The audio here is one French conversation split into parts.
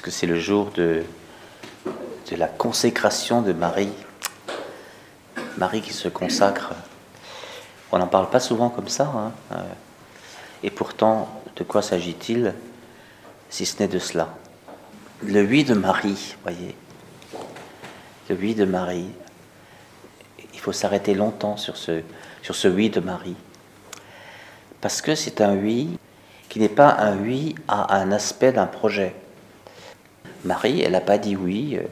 puisque c'est le jour de, la consécration de Marie. Marie qui se consacre. On n'en parle pas souvent comme ça. Hein. Euh, et pourtant, de quoi s'agit-il si ce n'est de cela? Le oui de Marie, voyez. Le oui de Marie. Il faut s'arrêter longtemps sur ce, sur ce oui de Marie. Parce que c'est un oui qui n'est pas un oui à un aspect d'un projet. Marie, elle n'a pas dit oui euh,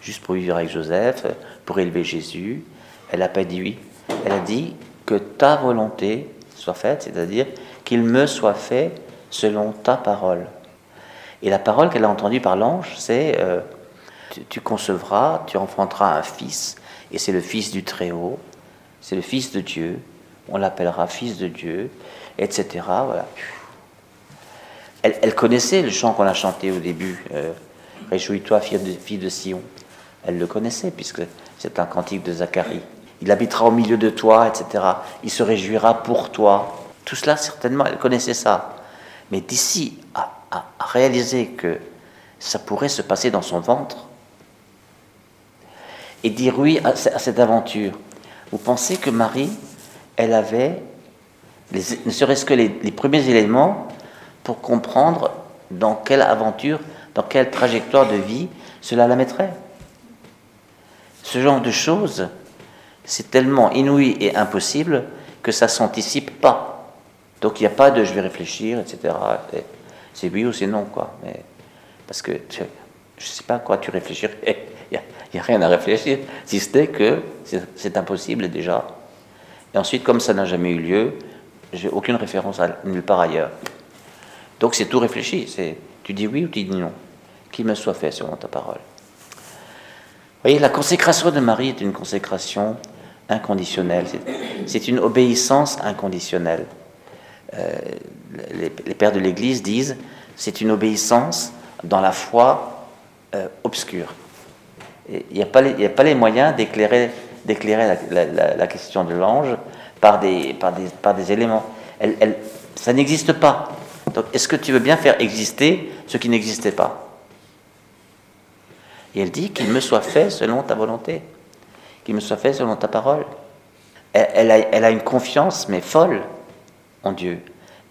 juste pour vivre avec Joseph, pour élever Jésus. Elle n'a pas dit oui. Elle a dit que ta volonté soit faite, c'est-à-dire qu'il me soit fait selon ta parole. Et la parole qu'elle a entendue par l'ange, c'est euh, tu, concevras, tu enfanteras un fils, et c'est le fils du Très-Haut, c'est le fils de Dieu, on l'appellera fils de Dieu, etc. Voilà. Elle, connaissait le chant qu'on a chanté au début, euh, Réjouis-toi, fille de, Sion. Elle le connaissait, puisque c'est un cantique de Zacharie. Il habitera au milieu de toi, etc. Il se réjouira pour toi. Tout cela, certainement, elle connaissait ça. Mais d'ici à, réaliser que ça pourrait se passer dans son ventre, et dire oui à, cette aventure, vous pensez que Marie, elle avait, ne serait-ce que les, les premiers éléments pour comprendre dans quelle aventure, dans quelle trajectoire de vie cela la mettrait? Ce genre de choses, c'est tellement inouï et impossible que ça s'anticipe pas. Donc il n'y a pas de je vais réfléchir, etc. C'est oui ou c'est non, quoi. Mais, parce que je ne sais pas à quoi tu réfléchis. Il n'y a, rien à réfléchir, si ce n'est que c'est impossible déjà. Et ensuite, comme ça n'a jamais eu lieu, j'ai aucune référence nulle part ailleurs. Donc c'est tout réfléchi. C'est tu dis oui ou tu dis non. Qu'il me soit fait selon ta parole. Vous voyez, la consécration de Marie est une consécration inconditionnelle. C'est une obéissance inconditionnelle. Euh, les, pères de l'Église disent c'est une obéissance dans la foi euh, obscure. Il n'y a, pas les, moyens d'éclairer la, question de l'ange par des, éléments. Ça n'existe pas. Donc, est-ce que tu veux bien faire exister ce qui n'existait pas? Et elle dit qu'il me soit fait selon ta volonté, qu'il me soit fait selon ta parole. Elle, a, une confiance, mais folle, en Dieu.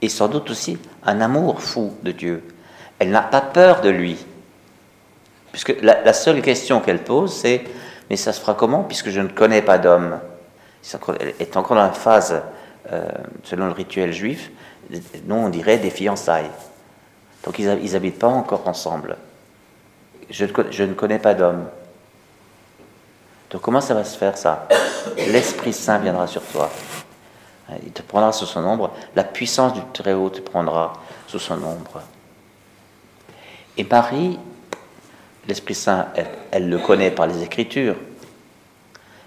Et sans doute aussi un amour fou de Dieu. Elle n'a pas peur de lui. Puisque la, seule question qu'elle pose, c'est Mais ça se fera comment puisque je ne connais pas d'homme? Elle est encore dans la phase, euh, selon le rituel juif, nous on dirait des fiançailles. Donc ils n'habitent pas encore ensemble. Je, je ne connais pas d'homme. Donc comment ça va se faire ça? L'Esprit Saint viendra sur toi. Il te prendra sous son ombre. La puissance du Très-Haut te prendra sous son ombre. Et Marie, l'Esprit Saint, elle, le connaît par les Écritures.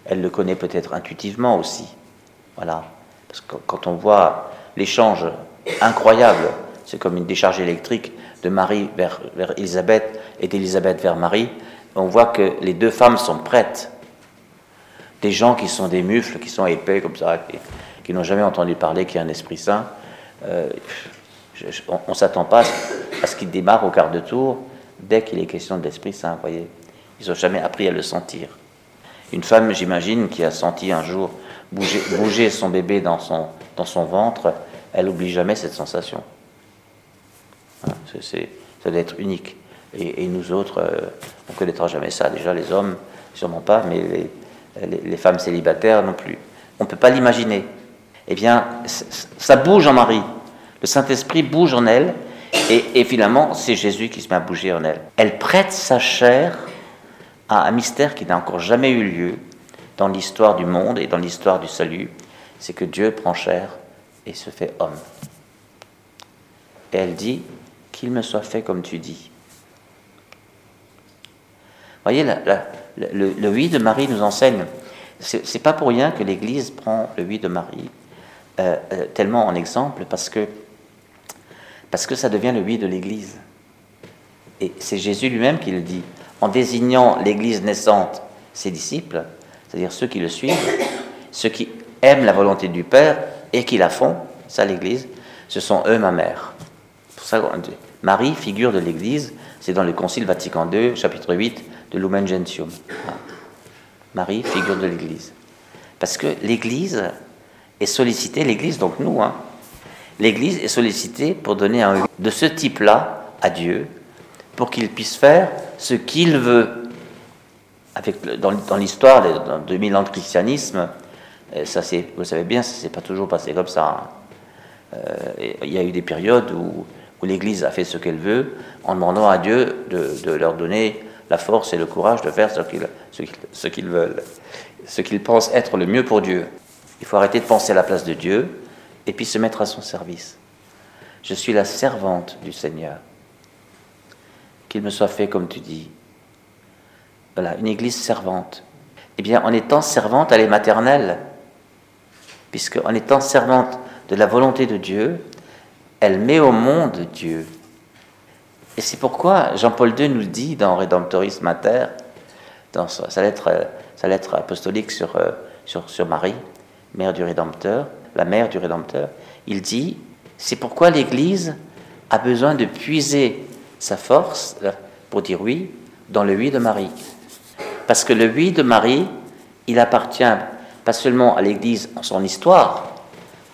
Elle le connaît peut-être intuitivement aussi. Voilà. Parce que quand on voit l'échange incroyable. C'est comme une décharge électrique de Marie vers, vers Élisabeth et d'Élisabeth vers Marie. On voit que les deux femmes sont prêtes. Des gens qui sont des mufles, qui sont épais comme ça, qui, n'ont jamais entendu parler qu'il y a un Esprit Saint. Euh, on ne s'attend pas à ce qu'ils démarrent au quart de tour dès qu'il est question de l'Esprit Saint. Voyez, ils n'ont jamais appris à le sentir. Une femme, j'imagine, qui a senti un jour bouger, bouger son bébé dans son, dans son ventre, elle n'oublie jamais cette sensation. Hein, ça doit être unique. Et, nous autres, euh, on ne connaîtra jamais ça. Déjà, les hommes, sûrement pas, mais les, femmes célibataires non plus. On ne peut pas l'imaginer. Eh bien, ça bouge en Marie. Le Saint-Esprit bouge en elle, et, et finalement, c'est Jésus qui se met à bouger en elle. Elle prête sa chair à un mystère qui n'a encore jamais eu lieu dans l'histoire du monde et dans l'histoire du salut. C'est que Dieu prend chair et se fait homme. Et elle dit qu'il me soit fait comme tu dis. Voyez, le, oui de Marie nous enseigne. C'est pas pour rien que l'Église prend le oui de Marie euh, euh, tellement en exemple, parce que, parce que ça devient le oui de l'Église. Et c'est Jésus lui-même qui le dit, en désignant l'Église naissante, ses disciples, c'est-à-dire ceux qui le suivent, ceux qui aiment la volonté du Père et qui la font, ça l'Église, ce sont eux ma mère. Pour ça, Marie, figure de l'Église, c'est dans le Concile Vatican II, chapitre 8 de Lumen Gentium. Marie, figure de l'Église. Parce que l'Église est sollicitée, l'Église, donc nous, hein, l'Église est sollicitée pour donner un de ce type-là à Dieu, pour qu'il puisse faire ce qu'il veut. Dans, dans l'histoire, dans 2000 ans de christianisme, euh, ça c'est, vous savez bien, ça s'est pas toujours passé comme ça. Hein. Euh, il y a eu des périodes où, où l'Église a fait ce qu'elle veut, en demandant à Dieu de, de, leur donner la force et le courage de faire ce qu'ils, ce qu'ils, ce qu'ils veulent, ce qu'ils pensent être le mieux pour Dieu. Il faut arrêter de penser à la place de Dieu et puis se mettre à son service. Je suis la servante du Seigneur. Qu'il me soit fait comme tu dis. Voilà, une église servante. Eh bien, en étant servante, elle est maternelle. Puisque en étant servante de la volonté de Dieu, elle met au monde Dieu. Et c'est pourquoi Jean-Paul II nous dit dans Redemptoris Mater, dans sa lettre, sa lettre apostolique sur, euh, sur, sur Marie, mère du Rédempteur, la mère du Rédempteur, il dit, c'est pourquoi l'Église a besoin de puiser sa force, pour dire oui, dans le oui de Marie. Parce que le oui de Marie, il appartient pas seulement à l'Église en son histoire.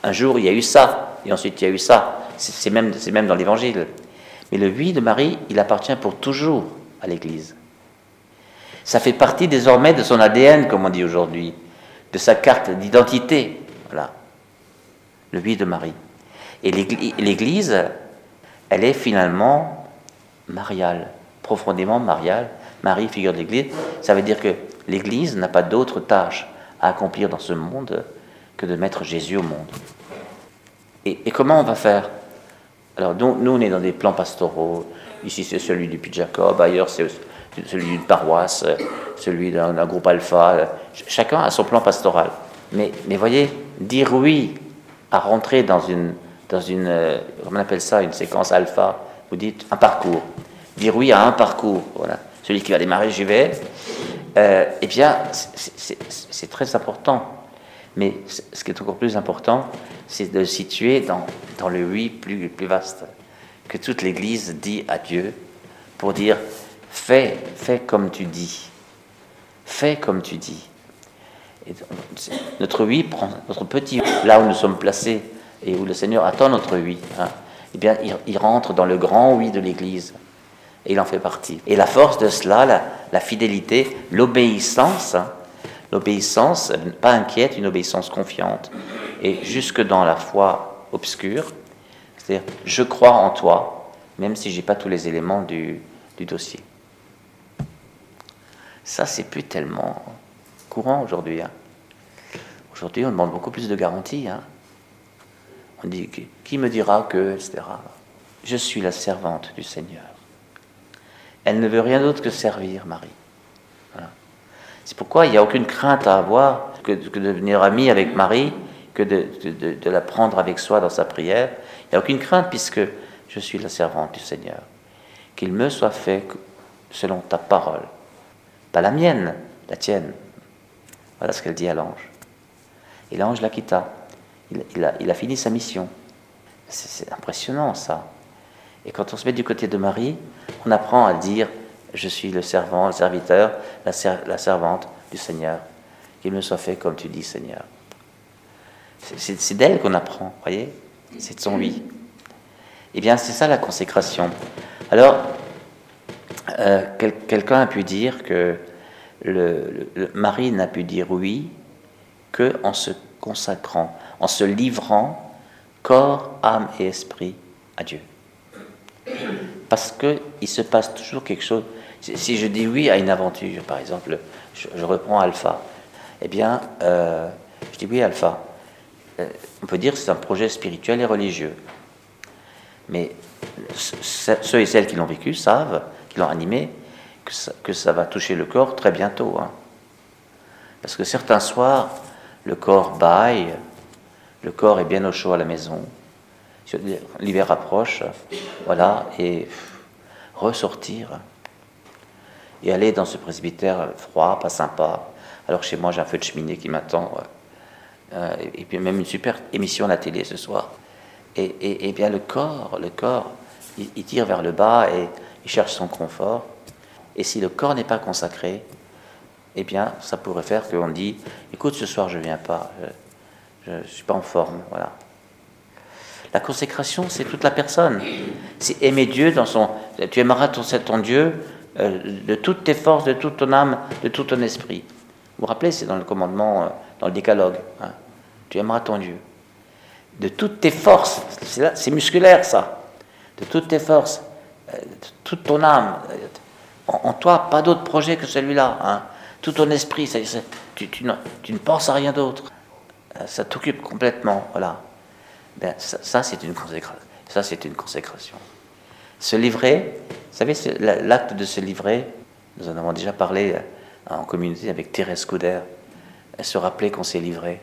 Un jour, il y a eu ça, et ensuite il y a eu ça. C'est même, même dans l'Évangile. Mais le oui de Marie, il appartient pour toujours à l'Église. Ça fait partie désormais de son ADN, comme on dit aujourd'hui, de sa carte d'identité. Voilà. Le oui de Marie. Et l'Église, elle est finalement mariale, profondément mariale. Marie, figure de l'Église, ça veut dire que l'Église n'a pas d'autre tâche à accomplir dans ce monde que de mettre Jésus au monde. Et, comment on va faire? Alors, nous, nous, on est dans des plans pastoraux. Ici, c'est celui du Puy Jacob, ailleurs, c'est celui d'une paroisse, celui d'un groupe alpha. Chacun a son plan pastoral. Mais, voyez, dire oui à rentrer dans une, dans une, euh, comment on appelle ça, une séquence alpha, vous dites un parcours. Dire oui à un parcours, voilà. Celui qui va démarrer, j'y vais. Eh bien, c'est très important. Mais ce qui est encore plus important, c'est de situer dans, dans le oui plus, plus vaste, que toute l'Église dit à Dieu pour dire fais, fais comme tu dis. Fais comme tu dis. Et notre oui prend notre petit là où nous sommes placés et où le Seigneur attend notre oui. Hein, eh bien, il, rentre dans le grand oui de l'Église il en fait partie. Et la force de cela, la, fidélité, l'obéissance, hein, l'obéissance pas inquiète, une obéissance confiante et jusque dans la foi obscure, c'est-à-dire je crois en toi, même si j'ai pas tous les éléments du, du dossier. Ça, c'est plus tellement courant aujourd'hui. Hein. Aujourd'hui, on demande beaucoup plus de garanties. Hein. On dit qui me dira que, etc. Je suis la servante du Seigneur. Elle ne veut rien d'autre que servir Marie. C'est pourquoi il n'y a aucune crainte à avoir que, de devenir ami avec Marie, que de, de, la prendre avec soi dans sa prière. Il n'y a aucune crainte puisque je suis la servante du Seigneur. Qu'il me soit fait selon ta parole. Pas la mienne, la tienne. Voilà ce qu'elle dit à l'ange. Et l'ange la quitta. Il, a, il, a, fini sa mission. C'est impressionnant ça. Et quand on se met du côté de Marie, on apprend à dire Je suis le servant, le serviteur, la, servante du Seigneur. Qu'il me soit fait comme tu dis, Seigneur. C'est d'elle qu'on apprend, voyez? C'est de son oui. Eh bien, c'est ça la consécration. Alors, euh, quelqu'un a pu dire que le, Marie n'a pu dire oui que en se consacrant, en se livrant corps, âme et esprit à Dieu. Parce qu'il se passe toujours quelque chose. Si je dis oui à une aventure, par exemple, je, reprends Alpha, eh bien, euh, je dis oui Alpha. Euh, on peut dire que c'est un projet spirituel et religieux. Mais ceux et celles qui l'ont vécu savent qui l'ont animé, que ça, va toucher le corps très bientôt. Hein. Parce que certains soirs, le corps baille, le corps est bien au chaud à la maison, l'hiver approche, voilà, et ressortir et aller dans ce presbytère froid, pas sympa. Alors chez moi, j'ai un feu de cheminée qui m'attend, euh, et puis même une super émission à la télé ce soir. Et, et, et bien le corps, le corps il, tire vers le bas et il cherche son confort. Et si le corps n'est pas consacré, eh bien, ça pourrait faire qu'on dit, écoute, ce soir je viens pas, je ne suis pas en forme, voilà. La consécration, c'est toute la personne. C'est aimer Dieu dans son... Tu aimeras ton, Dieu euh, de toutes tes forces, de toute ton âme, de tout ton esprit. Vous vous rappelez, c'est dans le commandement, euh, dans le décalogue. Hein. Tu aimeras ton Dieu. De toutes tes forces, c'est musculaire ça. De toutes tes forces, euh, de toute ton âme. En, toi, pas d'autre projet que celui-là. Hein. Tout ton esprit, tu, tu, ne penses à rien d'autre. Ça t'occupe complètement. Voilà. Ben, ça, c'est une consécration. Ça, c'est une consécration. Se livrer, vous savez, l'acte de se livrer, nous en avons déjà parlé euh, en communauté avec Thérèse Couder. Se rappelait qu'on s'est livré.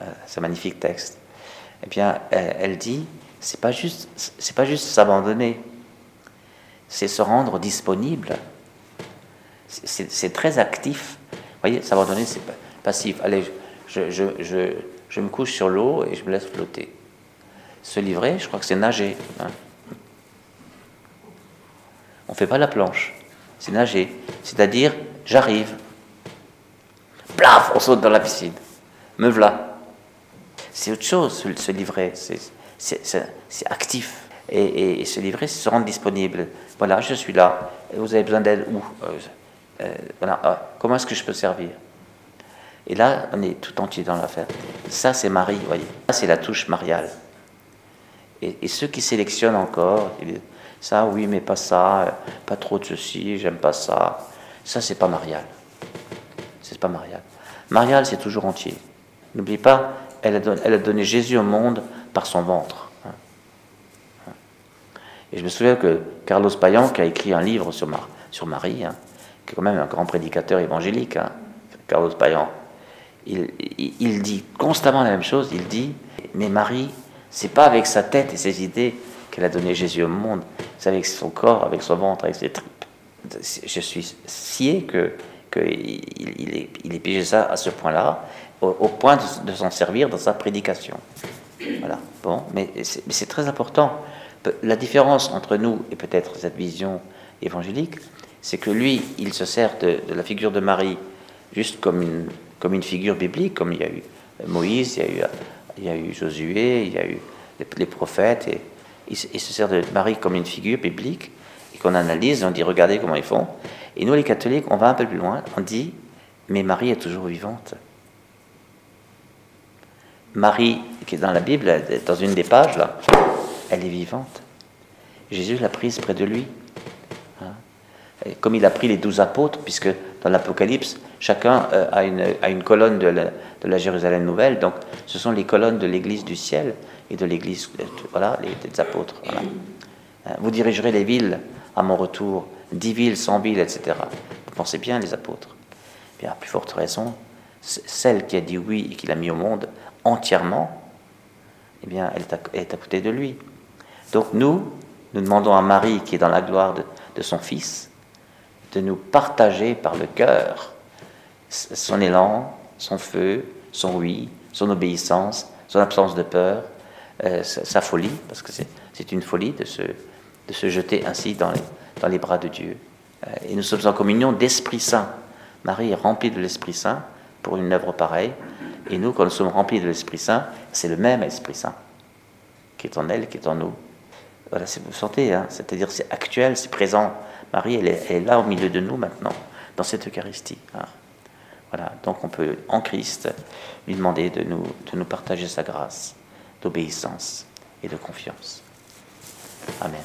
Euh, ce magnifique texte. Eh bien, elle, dit, c'est pas juste, c'est pas juste s'abandonner, c'est se rendre disponible. C'est très actif. Vous voyez, s'abandonner, c'est passif. Allez, je me couche sur l'eau et je me laisse flotter. Se livrer, je crois que c'est nager. Hein. On ne fait pas la planche, c'est nager. C'est-à-dire, j'arrive. Plaf, on saute dans la piscine. Me voilà. C'est autre chose, se livrer. C'est actif. Et, se livrer, c'est se rendre disponible. Voilà, je suis là. Vous avez besoin d'aide où euh, euh, voilà. Ah, comment est-ce que je peux servir? Et là, on est tout entier dans l'affaire. Ça, c'est Marie, vous voyez. Ça, c'est la touche mariale. Et, ceux qui sélectionnent encore, ça oui, mais pas ça, pas trop de ceci, j'aime pas ça, ça c'est pas marial. C'est pas marial. Marial, c'est toujours entier. N'oublie pas, elle a, donné, Jésus au monde par son ventre. Hein. Hein. Et je me souviens que Carlos Payan, qui a écrit un livre sur, Marie, hein, qui est quand même un grand prédicateur évangélique, Carlos Payan, il dit constamment la même chose. Il dit Mais Marie, c'est pas avec sa tête et ses idées qu'elle a donné Jésus au monde, c'est avec son corps, avec son ventre, avec ses tripes. Je suis scié que qu'il il il pigé ça à ce point-là, au, point de, s'en servir dans sa prédication. Voilà. Bon, mais c'est très important. La différence entre nous et peut-être cette vision évangélique, c'est que lui, il se sert de, de, la figure de Marie juste comme une, comme une figure biblique, comme il y a eu Moïse, il y a eu il y a eu Josué, il y a eu les, prophètes, et il, se sert de Marie comme une figure biblique, et qu'on analyse, on dit regardez comment ils font. Et nous, les catholiques, on va un peu plus loin, on dit mais Marie est toujours vivante. Marie, qui est dans la Bible, dans une des pages, là, elle est vivante. Jésus l'a prise près de lui. Hein. comme il a pris les douze apôtres, puisque dans l'Apocalypse, chacun euh, a, une, colonne de la, Jérusalem nouvelle. Donc, ce sont les colonnes de l'Église du ciel et de l'Église, euh, voilà, des apôtres. Euh, vous dirigerez les villes à mon retour, dix villes, cent villes, etc. Vous pensez bien, les apôtres. Bien, à plus forte raison, celle qui a dit oui et qui l'a mis au monde entièrement, eh bien, elle est à, côté de lui. Donc, nous, nous demandons à Marie, qui est dans la gloire de son Fils, de nous partager par le cœur son élan, son feu, son oui, son obéissance, son absence de peur, euh, sa, folie, parce que c'est une folie de se, de se jeter ainsi dans les, dans les bras de Dieu. Euh, et nous sommes en communion d'Esprit Saint. Marie est remplie de l'Esprit Saint pour une œuvre pareille. Et nous, quand nous sommes remplis de l'Esprit Saint, c'est le même Esprit Saint qui est en elle, qui est en nous. Voilà, vous sentez, hein, c'est-à-dire c'est actuel, c'est présent. Marie, elle est, là au milieu de nous maintenant, dans cette Eucharistie. Hein. Voilà, donc on peut, en Christ, lui demander de nous, de nous partager sa grâce d'obéissance et de confiance. Amen.